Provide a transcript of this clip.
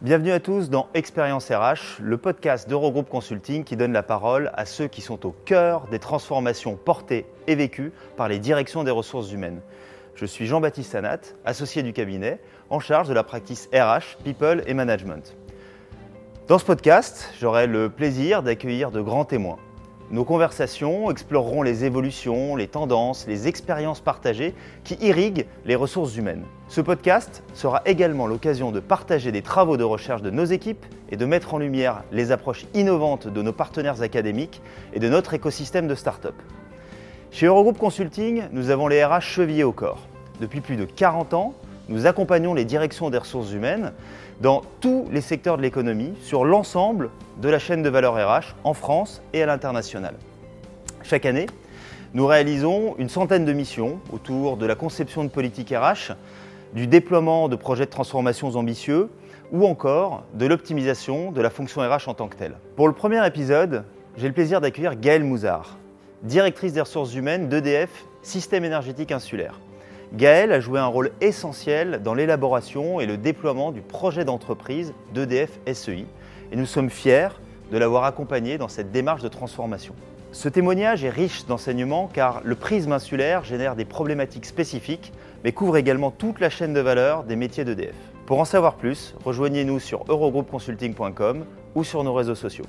Bienvenue à tous dans Expérience RH, le podcast d'Eurogroupe Consulting qui donne la parole à ceux qui sont au cœur des transformations portées et vécues par les directions des ressources humaines. Je suis Jean-Baptiste Anat, associé du cabinet, en charge de la practice RH, People et Management. Dans ce podcast, j'aurai le plaisir d'accueillir de grands témoins. Nos conversations exploreront les évolutions, les tendances, les expériences partagées qui irriguent les ressources humaines. Ce podcast sera également l'occasion de partager des travaux de recherche de nos équipes et de mettre en lumière les approches innovantes de nos partenaires académiques et de notre écosystème de start-up. Chez Eurogroup Consulting, nous avons les RH chevillés au corps. Depuis plus de 40 ans, nous accompagnons les directions des ressources humaines dans tous les secteurs de l'économie, sur l'ensemble de la chaîne de valeur RH en France et à l'international. Chaque année, nous réalisons une centaine de missions autour de la conception de politique RH, du déploiement de projets de transformations ambitieux ou encore de l'optimisation de la fonction RH en tant que telle. Pour le premier épisode, j'ai le plaisir d'accueillir Gaëlle Mouzard, directrice des ressources humaines d'EDF Système énergétique insulaire. Gaël a joué un rôle essentiel dans l'élaboration et le déploiement du projet d'entreprise d'EDF SEI et nous sommes fiers de l'avoir accompagné dans cette démarche de transformation. Ce témoignage est riche d'enseignements car le prisme insulaire génère des problématiques spécifiques mais couvre également toute la chaîne de valeur des métiers d'EDF. Pour en savoir plus, rejoignez-nous sur eurogroupconsulting.com ou sur nos réseaux sociaux.